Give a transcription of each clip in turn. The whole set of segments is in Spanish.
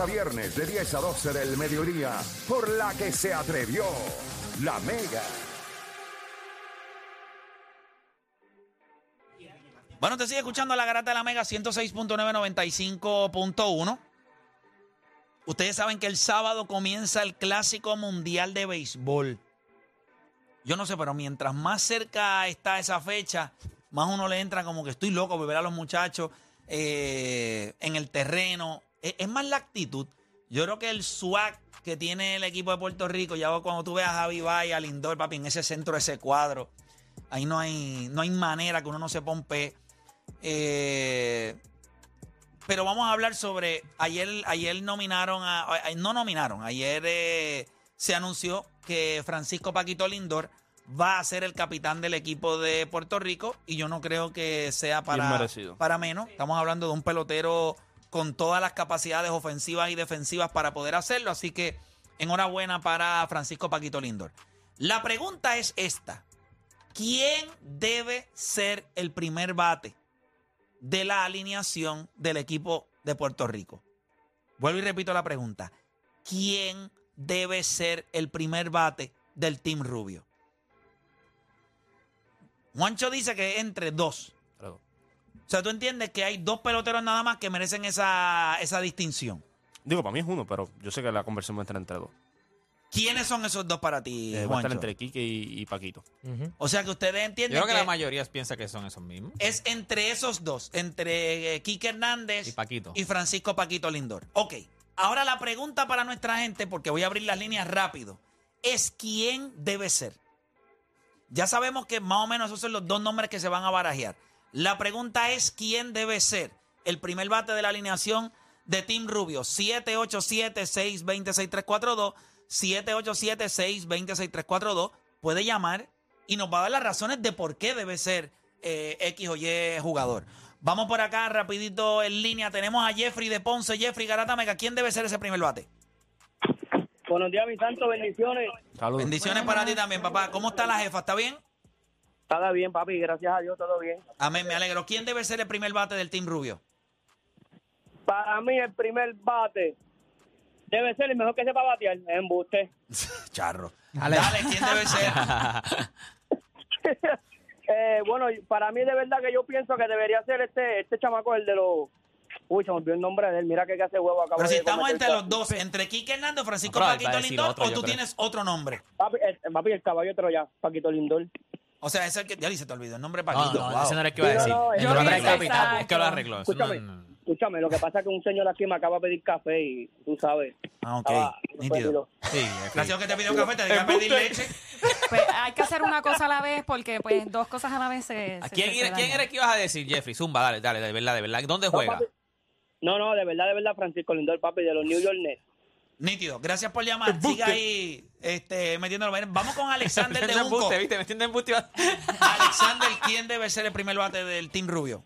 a viernes de 10 a 12 del mediodía, por la que se atrevió la Mega. Bueno, te sigue escuchando la garata de la Mega 106.995.1. Ustedes saben que el sábado comienza el Clásico Mundial de Béisbol. Yo no sé, pero mientras más cerca está esa fecha, más uno le entra como que estoy loco por ver a los muchachos eh, en el terreno. Es, es más la actitud. Yo creo que el swag que tiene el equipo de Puerto Rico, ya cuando tú veas a Javi Bay, a Lindor, papi, en ese centro, ese cuadro, ahí no hay, no hay manera que uno no se pompe. Eh, pero vamos a hablar sobre. Ayer, ayer nominaron a. No nominaron. Ayer eh, se anunció que Francisco Paquito Lindor va a ser el capitán del equipo de Puerto Rico. Y yo no creo que sea para, para menos. Estamos hablando de un pelotero con todas las capacidades ofensivas y defensivas para poder hacerlo. Así que enhorabuena para Francisco Paquito Lindor. La pregunta es esta. ¿Quién debe ser el primer bate de la alineación del equipo de Puerto Rico? Vuelvo y repito la pregunta. ¿Quién debe ser el primer bate del Team Rubio? Juancho dice que entre dos. O sea, tú entiendes que hay dos peloteros nada más que merecen esa, esa distinción. Digo, para mí es uno, pero yo sé que la conversión va a estar entre dos. ¿Quiénes son esos dos para ti, Eh, va a estar Juancho? entre Quique y, y Paquito. O sea, que ustedes Yo entienden creo que, que, la mayoría piensa que son esos mismos. es entre esos dos, entre eh, Quique Hernández Y Paquito. y Francisco Paquito Lindor. Ok, ahora la pregunta para nuestra gente, porque voy a abrir las líneas rápido, es quién debe ser. Ya sabemos que más o menos esos son los dos nombres que se van a barajear. La pregunta es quién debe ser el primer bate de la alineación de Team Rubio. 787-620-6342. 787-620-6342. Puede llamar y nos va a dar las razones de por qué debe ser eh, X o Y jugador. Vamos por acá rapidito en línea. Tenemos a Jeffrey de Ponce. Jeffrey Garata Mega. ¿Quién debe ser ese primer bate? Buenos días, mi santo, bendiciones. Saludos. Bendiciones para ti también, papá. ¿Cómo está la jefa? ¿Está bien? Está bien, papi, gracias a Dios, todo bien. Amén, me alegro. ¿Quién debe ser el primer bate del Team Rubio? Para mí, el primer bate debe ser el mejor que sepa batear, embuste. Charro. Dale, ¿quién debe ser? eh, bueno, para mí, de verdad que yo pienso que debería ser este este chamaco, el de los. Uy, se me olvidó el nombre de él. Mira que hace huevo acá. Pero si estamos entre los dos, entre Quique Hernández, Francisco Paquito Lindor, otro, o tú creo. tienes otro nombre. Papi, el, papi, el caballo Troya, Paquito Lindor. O sea, es el que. Ya dice, te olvidó el nombre No, Paquito. no, wow. ese no era el que iba a Sí, no, decir. no, el nombre del capitán es que lo arregló. No- Escúchame, no- escúchame, lo que pasa es que un señor aquí me acaba de pedir café y tú sabes. Ah, ok. Nítido. Sí, Gracias que te pidió café, te dejé pedir leche. Pues hay que hacer una cosa a la vez porque pues dos cosas a la vez se... ¿A se- ¿Quién, se era, ¿Quién era el que ibas a decir, Jeffrey? Zumba, dale, dale, de verdad, de verdad. ¿Dónde juega? No, no, de verdad, de verdad, Francisco Lindor, papi, de los New York Nets. Nítido. Gracias por llamar. Siga ahí este, metiéndolo. Vamos con Alexander de embuste, ¿viste? Metiendo embuste. Alexander, ¿quién debe ser el primer bate del Team Rubio?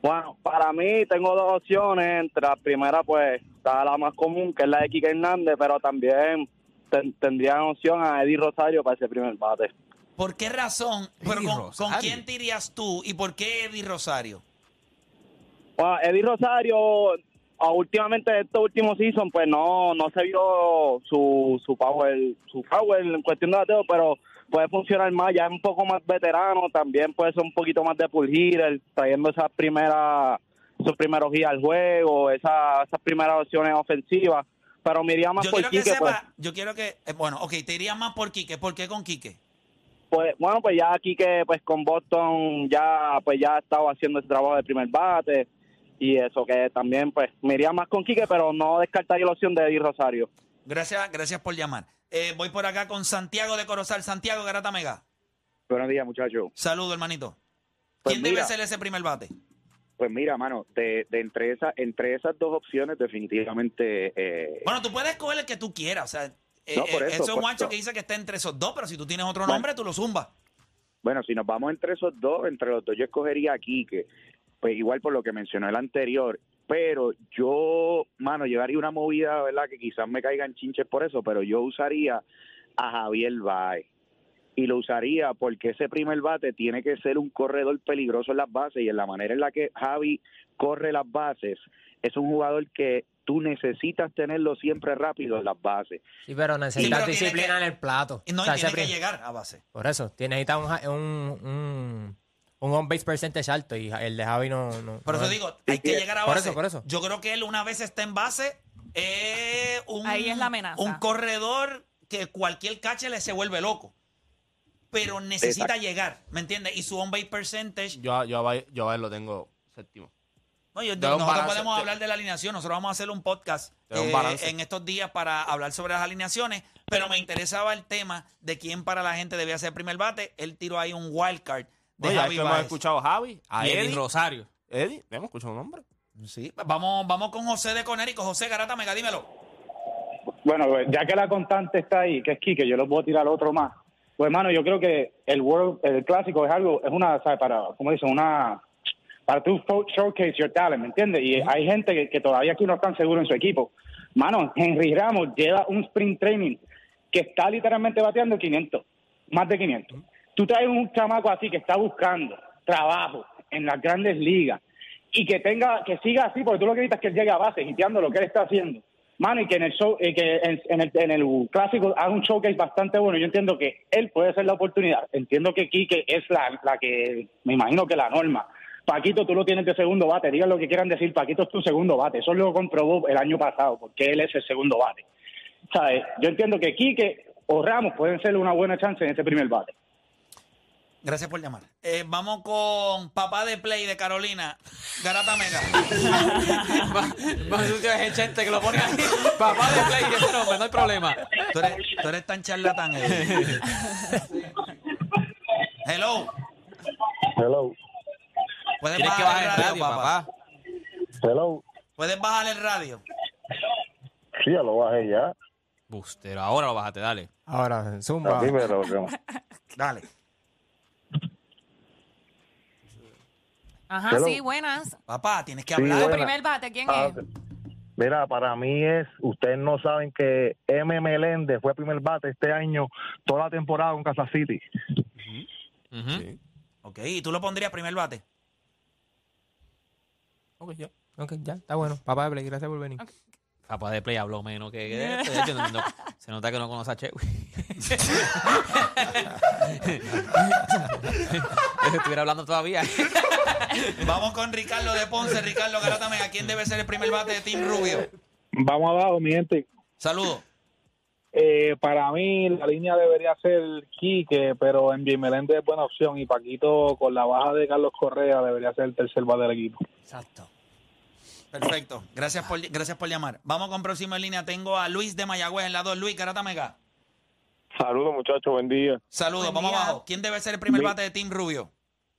Bueno, para mí tengo dos opciones. Entre la primera, pues, está la más común, que es la de Kike Hernández, pero también ten- tendrían opción a Eddie Rosario para ese primer bate. ¿Por qué razón? Pero con, Rosario. ¿Con quién te irías tú y por qué Eddie Rosario? Bueno, Eddie Rosario, ah, últimamente estos últimos season, pues no no se vio su, su power, su power en cuestión de bateo, pero puede funcionar más, ya es un poco más veterano, también puede ser un poquito más de pull hitter, trayendo esas primeras, esos primeros guías al juego, esa- esas primeras opciones ofensivas, pero me iría más Yo por quiero que Quique, pues, yo quiero que, eh, bueno, ok, te irías más por Quique. ¿Por qué con Quique? pues bueno pues ya aquí que pues con Boston ya pues ya estaba haciendo ese trabajo de primer bate y eso que también pues me iría más con Quique pero no descartaría la opción de Eddie Rosario Gracias, gracias por llamar. Eh, voy por acá con Santiago de Corozal. Santiago Garata Mega. Buenos días, muchachos. Saludo, hermanito. Pues ¿Quién debe ser ese primer bate? Pues mira, mano, de, de entre, esa, entre esas dos opciones, definitivamente. eh, Bueno, tú puedes escoger el que tú quieras. O sea, eh, No, por eh, eso, eso es por Juancho eso. que dice que está entre esos dos, pero si tú tienes otro Bueno. nombre, tú lo zumbas. bueno, si nos vamos entre esos dos, entre los dos, yo escogería a Quique. Pues igual por lo que mencionó el anterior. Pero yo, mano, llevaría una movida, ¿verdad? Que quizás me caigan chinches por eso, pero yo usaría a Javier Baez. Y lo usaría porque ese primer bate tiene que ser un corredor peligroso en las bases y en la manera en la que Javi corre las bases, es un jugador que tú necesitas tenerlo siempre rápido en las bases. Sí, pero necesitas disciplina que- en el plato. Y no, O sea, tiene que llegar a base. Por eso, tiene- necesita un, un, un, un on base percentage alto y el de Javi no... no Por no eso es. digo, hay que llegar a Por base. eso, por eso. Yo creo que él una vez está en base, es un, Ahí es la amenaza. un corredor que cualquier cache le se vuelve loco. Pero necesita llegar, ¿me entiendes? Y su on base percentage. Yo, a- yo, a yo a él lo tengo séptimo. No, yo- nosotros balance, podemos te- hablar de la alineación. Nosotros vamos a hacer un podcast eh, en estos días para hablar sobre las alineaciones. Pero me interesaba el tema de quién para la gente debía ser primer bate. Él tiró ahí un wild card de Oye, ya Javi que hemos escuchado a Javi, a Y Eddie Eddie. Rosario. Eddie, hemos escuchado un nombre. Sí, vamos, vamos con José de Conérico. José Garata Mega, dímelo. Bueno, pues, ya que la constante está ahí, que es Quique, yo les voy a tirar otro más. Pues, hermano, yo creo que el World, el clásico es algo, es una, ¿sabes? Para, como dicen, una, para tú showcase your talent, ¿me entiendes? Y hay gente que, que todavía aquí no están seguros en su equipo. Mano, Henry Ramos lleva un sprint training que está literalmente bateando 500, más de 500. Tú traes un chamaco así que está buscando trabajo en las grandes ligas y que tenga que siga así, porque tú lo que necesitas es que él llegue a base, hiteando lo que él está haciendo. Mano, y que en el show, eh, que en, en el, en el clásico haga un showcase bastante bueno. Yo entiendo que él puede ser la oportunidad. Entiendo que Quique es la, la que, me imagino que la norma. Paquito, tú lo tienes de segundo bate. Digan lo que quieran decir, Paquito es tu segundo bate. Eso lo comprobó el año pasado, porque él es el segundo bate. ¿Sabes? Yo entiendo que Quique o Ramos pueden ser una buena chance en ese primer bate. Gracias por llamar. Eh, vamos con papá de Play de Carolina, Garata Mega. Más sucio es el chente que lo pone ahí. Papá de play, ese nombre, no hay problema. Tú eres, tú eres tan charlatán. eh. Hello. Hello, Puedes Tienes que bajar el radio, papá. hello. Puedes bajar el radio. Sí, ya lo bajé ya. Bustero, ahora lo bajaste, dale. Ahora, Zumba. Dímelo, que- Dale. Ajá, Hello. sí, buenas. Papá, tienes que Sí, hablar. Tu buena. primer bate, ¿quién Ah, es? Mira, para mí es, ustedes no saben que M. Meléndez fue primer bate este año, toda la temporada con Kansas City. Ujú. Sí. Ok, ¿y tú lo pondrías primer bate? Ok, ya. Ok, ya, está bueno. Papá gracias por venir. Papá de play habló menos que que esto. De hecho, no- no- se nota que no conoce a Che. Estuviera hablando todavía. Vamos con Ricardo de Ponce. Ricardo Garata Mega, ¿quién debe ser el primer bate de Team Rubio? Vamos abajo, mi gente. Saludos. Eh, para mí la línea debería ser Quique, pero en Meléndez es buena opción y Paquito con la baja de Carlos Correa debería ser el tercer bate del equipo. Exacto. Perfecto. Gracias por, gracias por llamar. Vamos con próximo en línea. Tengo a Luis de Mayagüez en la 2. Luis, Garata Mega. Saludos, muchachos, buen día. Saludos, Buen vamos día. abajo. ¿Quién debe ser el primer Mi- bate de Team Rubio?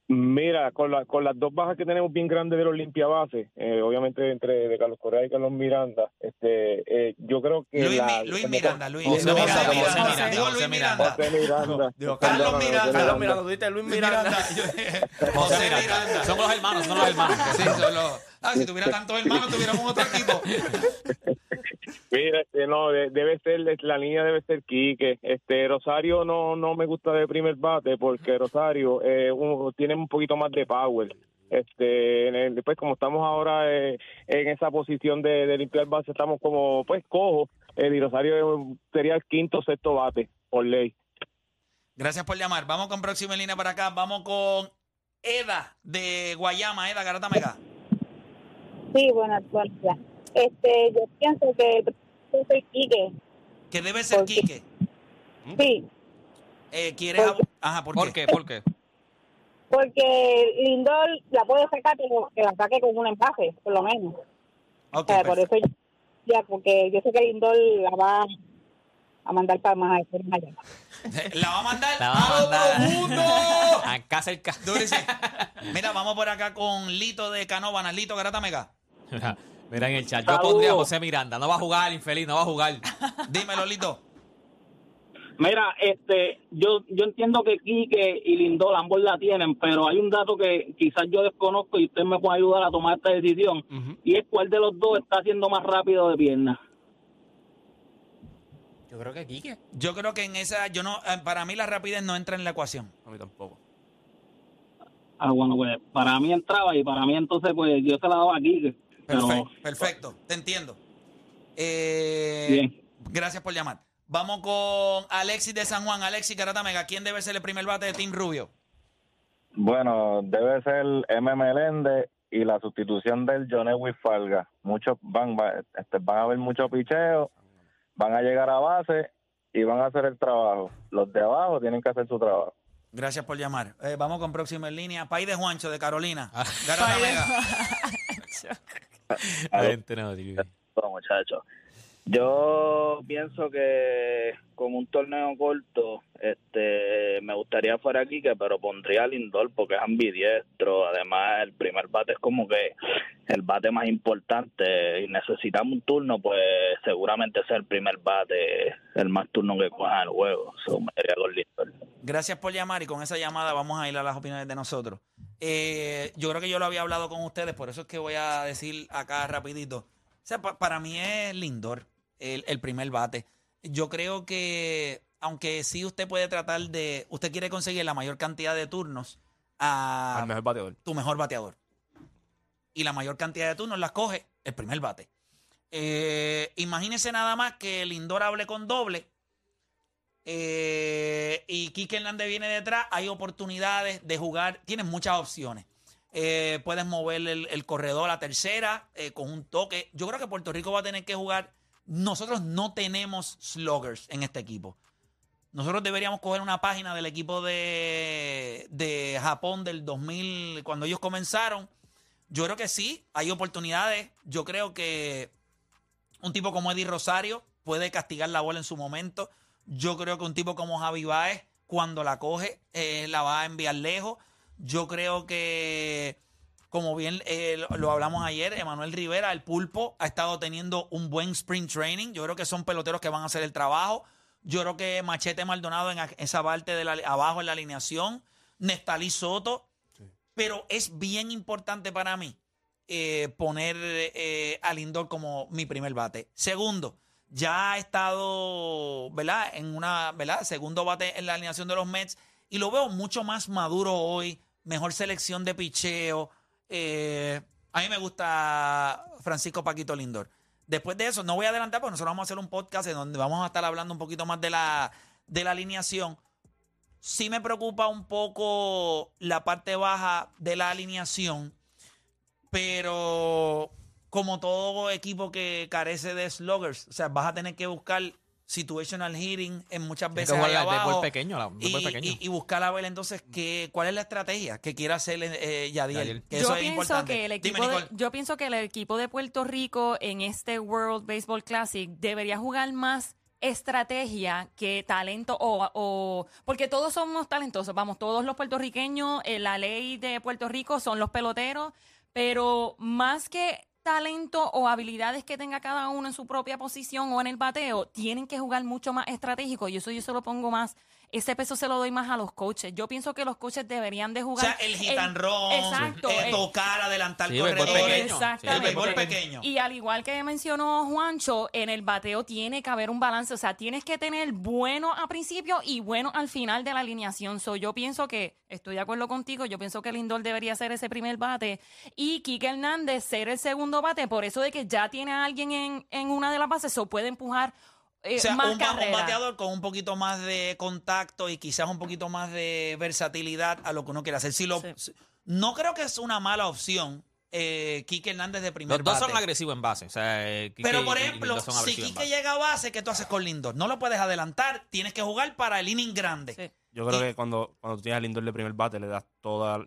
Mira, con, la, con las dos bajas que tenemos bien grandes de los limpiabases, eh, obviamente entre de Carlos Correa y Carlos Miranda, este, eh, yo creo que Luis, la- Mi- Luis Miranda, Luis. José José Miranda. José Miranda, Digo José Luis Miranda. José Miranda. Carlos Miranda. Carlos Miranda, Luis Miranda. José Miranda. Son los hermanos, son los hermanos. Sí, son los- Ah, si tuviera tantos hermanos, tuviéramos otro equipo. Mira, este, no, de- debe ser, la línea debe ser Quique. Este, Rosario no, no me gusta de primer bate porque Rosario eh, un- tiene un poquito más de power. Este, el- después como estamos ahora eh, en esa posición de, de limpiar base, estamos como, pues, cojo. Eh, y Rosario sería el quinto o sexto bate, por ley. Gracias por llamar. Vamos con próxima línea para acá. Vamos con Eda de Guayama. Eda Garata Mega. Sí, buenas tardes. Este, yo pienso que yo soy Quique. Que debe ser. Quique. Sí, Eh, ¿Quieres? ¿Por ab- Ajá, ¿por, ¿Por qué? ¿Por qué? porque Lindor la puede sacar, pero que la saque con un envase, por lo menos. Ok, o sea, por eso yo- ya, porque yo sé que Lindor la va a mandar para más allá. La va a mandar La va a a mandar. otro mundo. A casa el ca... Durísimo. Mira, vamos por acá con Lito de Canóvanas. Lito Garata Mega. Mira, mira en el chat. Yo Saludos. pondría a José Miranda. No va a jugar, infeliz, no va a jugar. Dímelo, Lito. Mira, este, yo yo entiendo que Quique y Lindor ambos la tienen, pero hay un dato que quizás yo desconozco y usted me puede ayudar a tomar esta decisión, y es cuál de los dos está haciendo más rápido de pierna. Yo creo que Quique. Yo creo que en esa, yo no, eh, para mí la rapidez no entra en la ecuación. A mí tampoco. Ah, bueno, pues para mí entraba y para mí entonces pues yo se la daba a Quique. Perfecto, perfecto, te entiendo. Eh, Bien. Gracias por llamar. Vamos con Alexis de San Juan. Alexis Garata Mega, ¿quién debe ser el primer bate de Team Rubio? Bueno, debe ser M. Melende y la sustitución del Johnny Falga. Muchos van, va- este, van a haber mucho picheo, van a llegar a base y van a hacer el trabajo. Los de abajo tienen que hacer su trabajo. Gracias por llamar. Eh, vamos con próximo en línea. País de Juancho de Carolina. Garata Mega. Gente no, tío. Bueno, muchachos. Yo pienso que con un torneo corto, este, me gustaría fuera Quique, pero pondría a Lindor porque es ambidiestro. Además, el primer bate es como que el bate más importante y necesitamos un turno, pues seguramente sea el primer bate, el más turno que coja el juego. So, me con Lindor. Gracias por llamar y con esa llamada vamos a ir a las opiniones de nosotros. Eh, yo creo que yo lo había hablado con ustedes, por eso es que voy a decir acá rapidito. O sea, pa- para mí es Lindor el, el primer bate. Yo creo que, aunque sí usted puede tratar de, usted quiere conseguir la mayor cantidad de turnos a Al mejor bateador. tu mejor bateador. Y la mayor cantidad de turnos las coge el primer bate. Eh, imagínese nada más que Lindor hable con doble eh, y Quique Hernández viene detrás. Hay oportunidades de jugar. Tienes muchas opciones. Eh, puedes mover el, el corredor a la tercera eh, con un toque. Yo creo que Puerto Rico va a tener que jugar. Nosotros no tenemos sluggers en este equipo. Nosotros deberíamos coger una página del equipo de, de Japón del 2000, cuando ellos comenzaron. Yo creo que sí, hay oportunidades. Yo creo que un tipo como Eddie Rosario puede castigar la bola en su momento. Yo creo que un tipo como Javi Baez, cuando la coge, eh, la va a enviar lejos. Yo creo que, como bien eh, lo, lo hablamos ayer, Emanuel Rivera, el pulpo, ha estado teniendo un buen sprint training. Yo creo que son peloteros que van a hacer el trabajo. Yo creo que Machete Maldonado en esa parte de la, abajo en la alineación. Nestalí Soto. Pero es bien importante para mí eh, poner eh, a Lindor como mi primer bate. Segundo, ya ha estado, ¿verdad? En una, ¿verdad? Segundo bate en la alineación de los Mets y lo veo mucho más maduro hoy, mejor selección de picheo. eh, a mí me gusta Francisco Paquito Lindor. Después de eso, no voy a adelantar porque nosotros vamos a hacer un podcast en donde vamos a estar hablando un poquito más de la, de la alineación. Sí me preocupa un poco la parte baja de la alineación, pero como todo equipo que carece de sluggers, o sea, vas a tener que buscar situational hitting en muchas veces que abajo pequeño, la- y, béisbol pequeño. y- y buscar a ver entonces qué, cuál es la estrategia que quiere hacer eh, Yadiel. Yadiel. Que yo eso es pienso importante. que el Dime, equipo de, yo pienso que el equipo de Puerto Rico en este World Baseball Classic debería jugar más estrategia que talento o, o- porque todos somos talentosos vamos todos los puertorriqueños eh, la ley de Puerto Rico son los peloteros pero más que talento o habilidades que tenga cada uno en su propia posición o en el bateo, tienen que jugar mucho más estratégico. Y eso yo se lo pongo más, ese peso se lo doy más a los coaches. Yo pienso que los coaches deberían de O jugar. sea, el run, Exacto. eh, el- tocar, adelantar Sí, béisbol corredores. pequeño. Exactamente. El béisbol pequeño. Y al igual que mencionó Juancho, en el bateo tiene que haber un balance. O sea, tienes que tener bueno a principio y bueno al final de la alineación. So, yo pienso que, estoy de acuerdo contigo, yo pienso que Lindor debería ser ese primer bate y Kike Hernández ser el segundo bate, por eso de que ya tiene a alguien en, en una de las bases, o puede empujar eh, O sea, más un, bateador con un poquito más de contacto y quizás un poquito más de versatilidad a lo que uno quiere hacer. Si lo, no creo que es una mala opción, eh, Quique Hernández de primer Los dos bate. son agresivos en base. O sea, eh, Quique Pero, por ejemplo, si Quique llega a base, ¿qué tú haces con Lindor? No lo puedes adelantar, tienes que jugar para el inning grande. Yo creo que cuando, cuando tú tienes a Lindor de primer bate, le das toda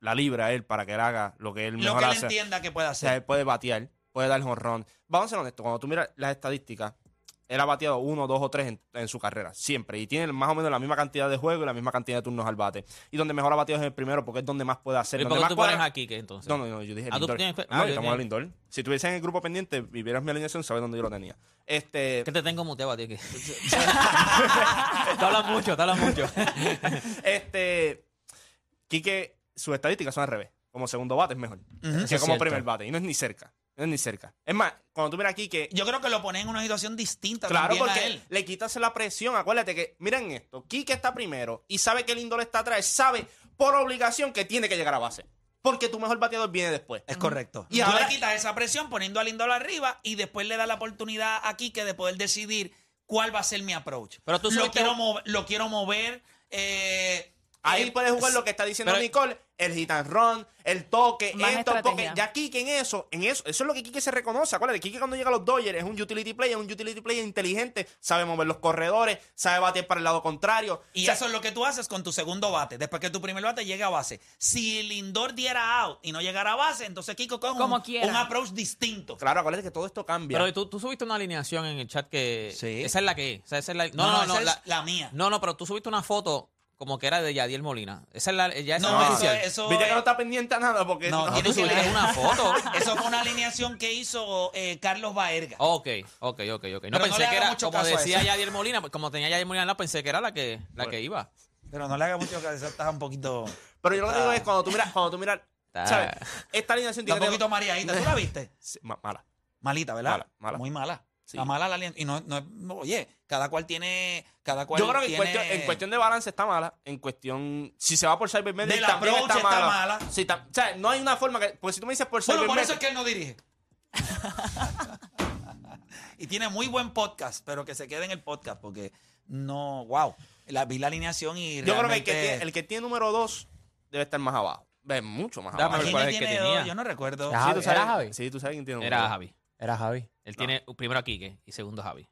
la libra a él para que él haga lo que él Lo mejor que él hace. entienda que puede O sea, hacer. él puede batear, puede dar jonrón. Vamos a ser honestos, cuando tú miras las estadísticas, él ha bateado uno, dos o tres en, en su carrera, siempre. Y tiene más o menos la misma cantidad de juegos y la misma cantidad de turnos al bate. Y donde mejor ha bateado es el primero, porque es donde más puede hacer. ¿Y donde por qué más tú pones cuadra- a Quique, entonces? No, no, no, yo dije Ah, Lindor. tienes- No, ah, yo estamos en tenía- Lindor. Si tuviese en el grupo pendiente y vieras mi alineación, sabes dónde yo lo tenía. Este, Que te tengo muteado a ti. Que... te hablas mucho, te hablas mucho. este, Quique, sus estadísticas son al revés. Como segundo bate es mejor que como primer bate. Y no es ni cerca. No es ni cerca. Es más, cuando tú miras aquí que Yo creo que lo ponen en una situación distinta Claro, también a porque él. le quitas la presión. Acuérdate que, miren esto, Quique está primero y sabe que Lindor está atrás, sabe por obligación que tiene que llegar a base. porque tu mejor bateador viene después. Es correcto. Y ahora ahora- quitas esa presión poniendo a Lindor arriba y después le da la oportunidad a Quique de poder decidir cuál va a ser mi approach. Pero tú lo quiero, mover, lo quiero mover. eh, Ahí puedes jugar lo que está diciendo pero- Nicole, el hit and run, el toque, esto, porque ya Kike en eso, en eso, eso es lo que Kike se reconoce. Acuérdate, Kike cuando llega a los Dodgers es un utility player, un utility player inteligente, sabe mover los corredores, sabe batear para el lado contrario. Y O sea, eso es lo que tú haces con tu segundo bate. Después que tu primer bate llega a base. Si Lindor diera out y no llegara a base, entonces Kiko coge Como un, approach distinto. Claro, acuérdate que todo esto cambia. Pero tú, tú subiste una alineación en el chat que. Sí. Esa es la que es. O sea, esa es la, no, No, no, no, no. esa la, es la mía. No, no, pero tú subiste una foto como que era de Yadiel Molina. Esa es la. Ya esa No, es la eso, oficial. eso, Viste que no está pendiente a nada porque No, no, tiene tú subiste una foto. Eso fue una alineación que hizo eh, Carlos Baerga. Ok, ok, ok, ok. No no pensé que era, mucho como decía. Yadiel Molina, pues como tenía Yadiel Molina, no pensé que era la que, la que iba. Pero no le haga mucho caso, estás un poquito. Pero yo lo que digo es cuando tú miras, cuando tú miras, ¿sabes? Esta alineación Está tiene un poquito mareadita. ¿Tú la viste? Sí, ma- mala. Malita, ¿verdad? Mala, mala. Muy mala. Sí. Está mala la alineación. Y no, no, no- oye, cada cual tiene. Cada cual Yo creo que en tiene- cuestión, en cuestión de balance está mala. En cuestión, si se va por Cyber Mendes, Del también está está mala. mala. Sí, tam- o sea, no hay una forma que. Porque si tú me dices por Bueno, por eso es que él no dirige. y tiene muy buen podcast, pero que se quede en el podcast porque no. ¡Wow! La, vi la alineación y. Yo creo que el que, tiene, el que tiene número 2 debe estar más abajo. Ve mucho más abajo. ¿Quién es el que tiene tenía. dos? Yo no recuerdo. Sí, tú ¿Era sabes, Javi? Sí, tú sabes quién tiene número Era. Javi. Era Javi. Él tiene primero a Quique y segundo a Javi.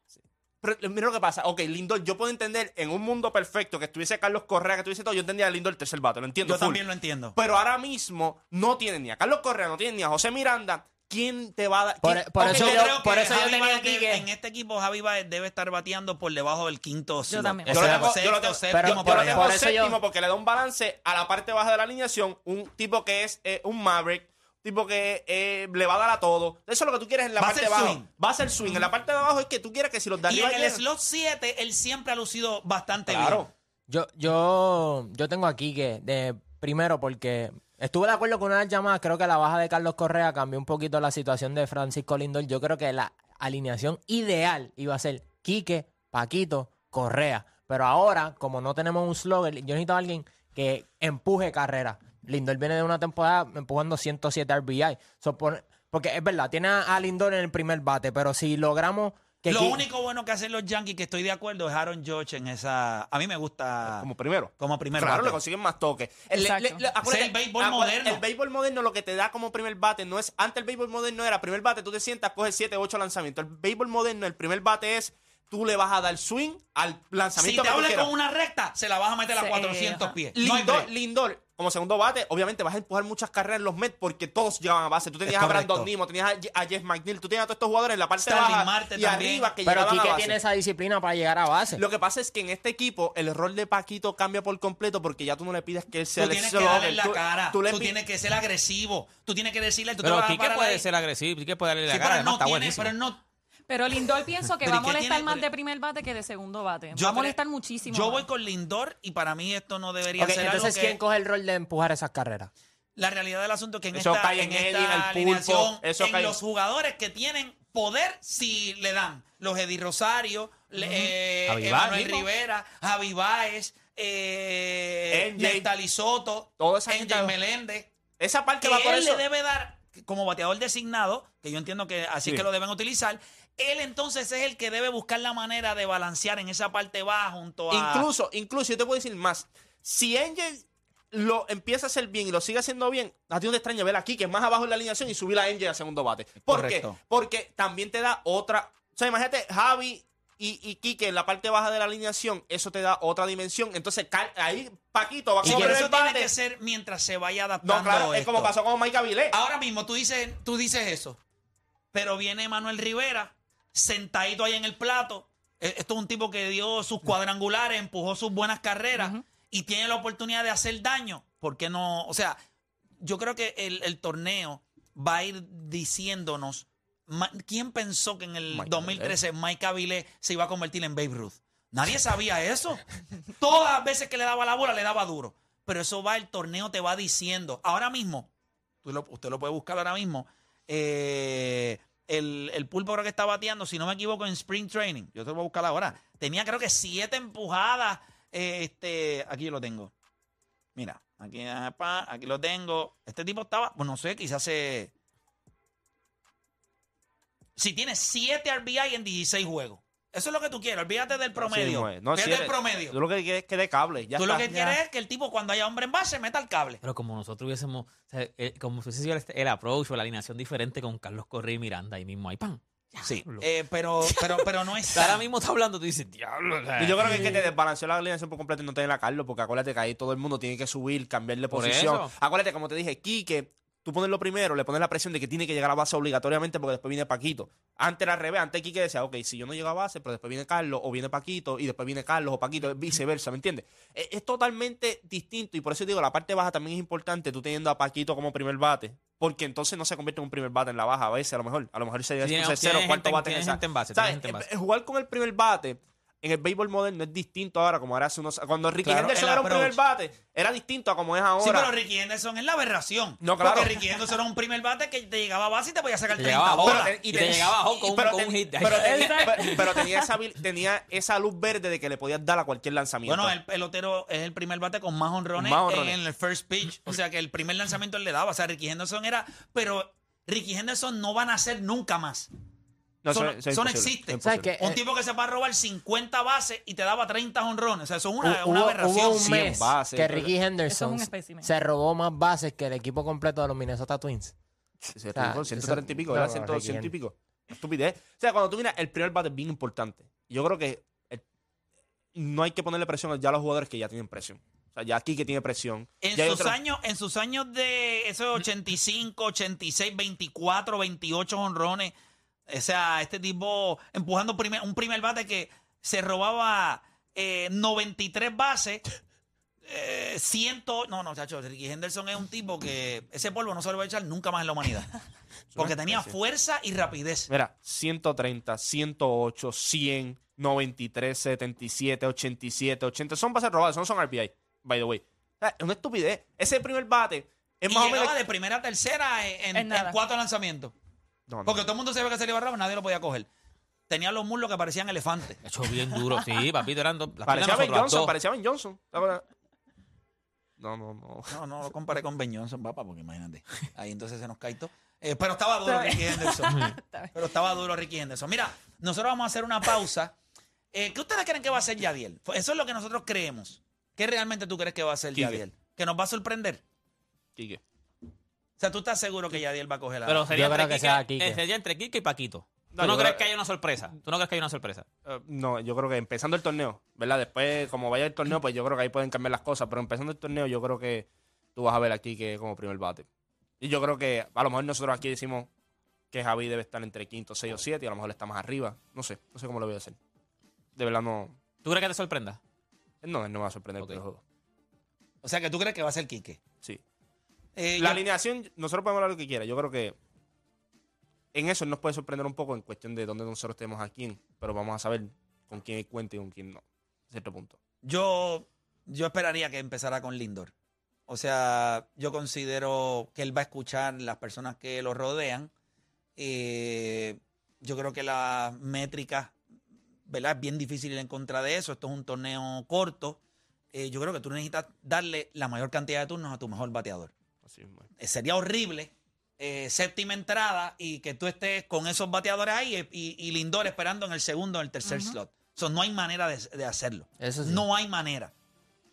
Pero mira lo que pasa. Ok, Lindor, yo puedo entender en un mundo perfecto que estuviese Carlos Correa, que estuviese todo, yo entendía a Lindor el tercer bate, lo entiendo. Yo full. también lo entiendo. Pero ahora mismo no tienen ni a Carlos Correa, no tienen ni a José Miranda. ¿Quién te va a dar? Por- eso yo yo- creo por que eso yo tenía aquí que- en este equipo Javi Baez debe estar bateando por debajo del quinto slot. también. Yo lo tengo, Sexto, yo lo tengo- séptimo, yo- yo por- lo tengo por eso yo- séptimo porque le da un balance a la parte baja de la alineación. Un tipo que es eh, un Maverick, tipo que eh, le va a dar a todo. Eso es lo que tú quieres en la Va parte de abajo. swing. Va a ser swing. En la parte de abajo es que tú quieres que si los de Y arriba en el llegan- slot 7, él siempre ha lucido bastante Claro. bien. Yo, yo, yo tengo aquí que, de, primero, porque estuve de acuerdo con una de las llamadas, creo que la baja de Carlos Correa cambió un poquito la situación de Francisco Lindor. Yo creo que la alineación ideal iba a ser Quique, Paquito, Correa. Pero ahora, como no tenemos un slogger, yo necesito a alguien que empuje carrera. Lindor viene de una temporada empujando 107 RBI. So, porque es verdad, tiene a a Lindor en el primer bate, pero si logramos que Lo único bueno que hacen los Yankees, que estoy de acuerdo, es Aaron George en esa. A mí me gusta Como primero. como primer Claro, bate. le consiguen más toques. El, Exacto. le- le- acuérdate, Es el béisbol acuérdate, moderno. El béisbol moderno lo que te da como primer bate no es. Antes el béisbol moderno era primer bate, tú te sientas, coges 7, 8 lanzamientos. El béisbol moderno, el primer bate es. Tú le vas a dar swing al Si lanzamiento te tú habla quieras. con una recta, se la vas a meter a Sí, 400 ajá. pies. Lindor. Lindor, como segundo bate, obviamente vas a empujar muchas carreras en los Mets porque todos llegaban a base. Tú tenías Es a Brandon. Nimo, tenías a, Jeff McNeil, tú tenías a todos estos jugadores en la parte Stanley baja Marte y también. arriba que pero llegaban a base. tiene esa disciplina para llegar a base. Lo que pasa es que en este equipo el rol de Paquito cambia por completo porque ya tú no le pides que él sea Tú el tienes que darle la Tú- cara. Tú Tú, le pi- tienes que ser agresivo. Tú tienes que decirle. Tú te Pero vas a Quique puede ahí. ser agresivo, Quique puede darle la Sí, cara, pero no está tiene, buenísimo. pero no. Pero Lindor pienso que Pero va a ¿y qué molestar tiene? más de primer bate que de segundo bate. Yo va a cre- molestar muchísimo. Yo más. voy con Lindor y para mí esto no debería Ok, ser algo entonces, que- ¿quién coge el rol de empujar esas carreras? La realidad del asunto es que en Eso esta, cae en en Eddie, esta en el Pulpo, alineación, eso en cae- los jugadores que tienen poder, si le dan. Los Eddie Rosario, le- eh, Javi Emanuel Baez mismo. Rivera, Javi Baez, eh, NJ. Soto, Toda esa Meléndez. Esa parte que va por él eso. le debe dar como bateador designado, que yo entiendo que así Sí. que lo deben utilizar. Él entonces es el que debe buscar la manera de balancear en esa parte baja junto a. Incluso, incluso, yo te puedo decir más. Si Angel lo empieza a hacer bien y lo sigue haciendo bien, a ti no te extraña ver aquí que es más abajo en la alineación y subir a Angel a segundo bate. ¿Por Correcto. qué? Porque también te da otra. O sea, imagínate, Javi y, y Quique en la parte baja de la alineación, eso te da otra dimensión. Entonces, cal- ahí Paquito va a el eso tiene bate. que ser mientras se vaya adaptando. No, claro, es como pasó con Mike Avilés. Ahora mismo tú dices, tú dices eso, pero viene Manuel Rivera sentadito ahí en el plato. Eh, Esto es un tipo que dio sus cuadrangulares, empujó sus buenas carreras y tiene la oportunidad de hacer daño. ¿Por qué no? O sea, yo creo que el, el torneo va a ir diciéndonos quién pensó que en el Mike 2013 Mike Avilés se iba a convertir en Babe Ruth. Nadie sabía eso. Todas las veces que le daba la bola, le daba duro. Pero eso va, el torneo te va diciendo. Ahora mismo, lo- usted lo puede buscar ahora mismo. eh, el, el pulpo creo que está bateando, si no me equivoco, en Spring Training. Yo te lo voy a buscar ahora. Tenía creo que siete empujadas. eh, este, aquí yo lo tengo. Mira, aquí, aquí lo tengo. Este tipo estaba, pues no sé, quizás se. Si tiene 7 RBI en 16 juegos. Eso es lo que tú quieres. Olvídate del promedio. Es. No, si el promedio. Tú lo que quieres es que dé cable. Ya tú lo está. que quieres es que el tipo, cuando haya hombre en base, meta el cable. Pero como nosotros hubiésemos, o sea, eh, como si hubiese sido el, el approach o la alineación diferente con Carlos Correa y Miranda ahí mismo, ahí pan. Sí, eh, pero, pero, pero no es. Ahora mismo está hablando, tú dices, diablo. Y yo creo que es que te desbalanceó la alineación por completo y no tener a Carlos, porque acuérdate que ahí todo el mundo tiene que subir, cambiarle Por posición. Acuérdate, como te dije, Quique, tú pones lo primero, le pones la presión de que tiene que llegar a base obligatoriamente porque después viene Paquito. Antes era al revés, antes Quique decía, ok, si yo no llego a base, pero después viene Carlos, o viene Paquito, y después viene Carlos o Paquito, viceversa, ¿me entiendes? Es, es totalmente distinto y por eso digo, la parte baja también es importante, tú teniendo a Paquito como primer bate. Porque entonces no se convierte en un primer bate en la baja a veces, a lo mejor. A lo mejor sería tercero tiene o cuarto bate en esa. en base, en base. Eh, Jugar con el primer bate en el béisbol moderno es distinto ahora como era hace unos cuando Ricky Claro, Henderson era un primer bate era distinto a como es ahora Sí, pero Ricky Henderson es la aberración. No, claro. Porque Ricky Henderson era un primer bate que te llegaba a base y te podía sacar Te 30 llegaba a bolas. home, y te llegaba a con un- pero con un ten- hit. pero tenía, pero- pero tenía esa tenía esa luz verde de que le podías dar a cualquier lanzamiento Bueno, el pelotero es el primer bate con más honrones Más honrones. en el first pitch. O sea que el primer lanzamiento él le daba. O sea, Ricky Henderson era. Pero Ricky Henderson no van a ser nunca más. No, eso, es no existe. es. Un Eh, tipo que se va a robar 50 bases y te daba 30 honrones. O sea, eso es una, aberración. hubo un 100 mes bases, que Ricky Henderson un espécimen. se robó más bases que el equipo completo de los Minnesota Twins. O sea, ritmo, 130 y pico, no, 100, Ricky 100 y pico. Estupidez. O sea, cuando tú miras, el primer bate es bien importante. Yo creo que el- no hay que ponerle presión ya a los jugadores que ya tienen presión. O sea, ya aquí que tiene presión. En ya sus, otros- años, en sus años de esos 85, 86, 24, 28 honrones, o sea, este tipo empujando primer- un primer bate que se robaba eh, 93 bases, eh, 100, no, no, chacho, Ricky Henderson es un tipo que ese polvo no se lo va a echar nunca más en la humanidad. Porque tenía fuerza y rapidez. Mira, 130, 108, 100, 93, 77, 87, 80. Son bases robadas, no son RBI, by the way. Es una estupidez. Ese primer bate es Y más o menos. de primera a tercera en, en- En nada. en cuatro lanzamientos. No, no. Porque todo el mundo sabía que se le iba rápido, nadie lo podía coger. Tenía los muslos que parecían elefantes. hecho bien duro. Sí, papito, eran dos. las Parecía piernas Ben nosotros, Johnson, dos. parecía Ben Johnson. No, no, no. No, no lo comparé con Ben Johnson, papá, porque imagínate. Ahí entonces se nos cae todo. Eh, pero estaba duro Ricky Henderson. pero estaba duro Ricky Henderson. Mira, nosotros vamos a hacer una pausa. Eh, ¿Qué ustedes creen que va a hacer Yadiel? Eso es lo que nosotros creemos. ¿Qué realmente tú crees que va a hacer Quique. Yadiel? ¿Que nos va a sorprender? Quique. O sea, ¿tú estás seguro que Yadiel va a coger la... Pero sería Yo creo entre, que Quique, sea Quique. eh, sería entre Quique y Paquito. ¿Tú no yo crees creo- que haya una sorpresa? ¿Tú no crees que haya una sorpresa? Eh, no, yo creo que empezando el torneo, ¿verdad? Después, como vaya el torneo, pues yo creo que ahí pueden cambiar las cosas. Pero empezando el torneo, yo creo que tú vas a ver aquí que como primer bate. Y yo creo que a lo mejor nosotros aquí decimos que Javi debe estar entre quinto, seis o siete, y a lo mejor está más arriba. No sé, no sé cómo lo voy a hacer. De verdad no. ¿Tú crees que te sorprenda? No, él no me va a sorprender Ok. por el juego. O sea, que tú crees que va a ser Quique. Sí. Eh, La alineación, nosotros podemos hablar lo que quiera. Yo creo que en eso nos puede sorprender un poco en cuestión de dónde nosotros tenemos a quién, pero vamos a saber con quién cuenta y con quién no. A cierto punto. Yo, yo esperaría que empezara con Lindor. O sea, yo considero que él va a escuchar las personas que lo rodean. Eh, yo creo que las métricas, ¿verdad? Es bien difícil ir en contra de eso. Esto es un torneo corto. Eh, yo creo que tú necesitas darle la mayor cantidad de turnos a tu mejor bateador. Así mismo es. Eh, sería horrible eh, séptima entrada y que tú estés con esos bateadores ahí eh, y, y Lindor esperando en el segundo o en el tercer slot. So, no hay manera de, de hacerlo. Eso sí. No hay manera.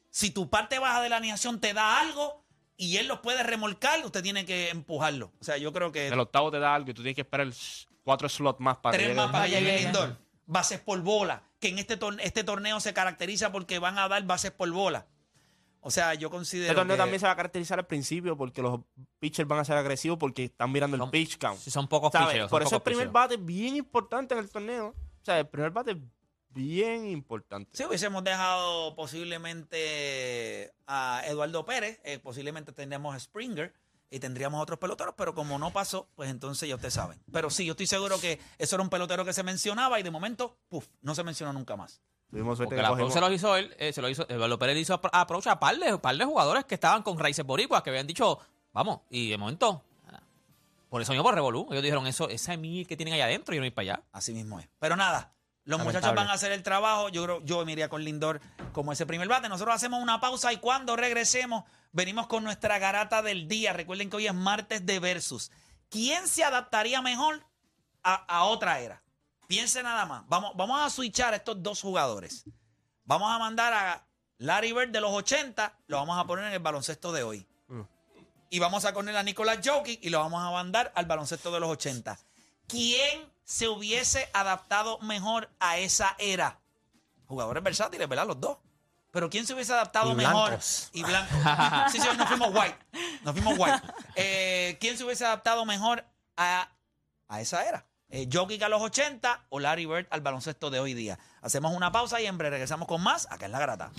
Si tu parte baja de la alineación te da algo y él lo puede remolcar, usted tiene que empujarlo. O sea, yo creo que El octavo te da algo y tú tienes que esperar cuatro slots más para tres que más llegue. para que llegue. Lindor. Bases por bola. Que en este, tor- este torneo se caracteriza porque van a dar bases por bola. O sea, yo considero. Este torneo que- también se va a caracterizar al principio porque los pitchers van a ser agresivos porque están mirando el Son- pitch count. Si son pocos son Por eso el primer bate es bien importante en el torneo. O sea, el primer bate es bien importante. Si hubiésemos dejado posiblemente a Eduardo Pérez, eh, posiblemente tendríamos a Springer y tendríamos otros peloteros, pero como no pasó, pues entonces ya ustedes saben. Pero sí, yo estoy seguro que eso era un pelotero que se mencionaba y de momento, puf, no se mencionó nunca más. Tuvimos suerte Porque que la cogimos- se los hizo él, eh, se lo hizo, Eduardo Pérez hizo approach a par de, par de jugadores que estaban con raíces boricuas, que habían dicho, vamos, y de momento, nada. por eso mismo por Revolú, ellos dijeron, eso, esa es mi que tienen allá adentro, y yo no ir para allá. Así mismo es. Pero nada, Los muchachos van a hacer el trabajo. Yo creo, yo me iría con Lindor como ese primer bate. Nosotros hacemos una pausa y cuando regresemos, venimos con nuestra garata del día. Recuerden que hoy es martes de versus. ¿Quién se adaptaría mejor a, a otra era? Piense nada más. Vamos, vamos a switchar a estos dos jugadores. Vamos a mandar a Larry Bird de los 80, lo vamos a poner en el baloncesto de hoy. Y vamos a poner a Nicolás Jokic y lo vamos a mandar al baloncesto de los 80. ¿Quién se hubiese adaptado mejor a esa era? Jugadores versátiles, ¿verdad? Los dos. Pero ¿quién se hubiese adaptado Y mejor? blancos. Y blancos. sí, sí, nos fuimos white. Nos fuimos white. Eh, ¿Quién se hubiese adaptado mejor a, a esa era? Eh, Jokic a los 80 o Larry Bird al baloncesto de hoy día. Hacemos una pausa y en breve regresamos con más acá en La Grata.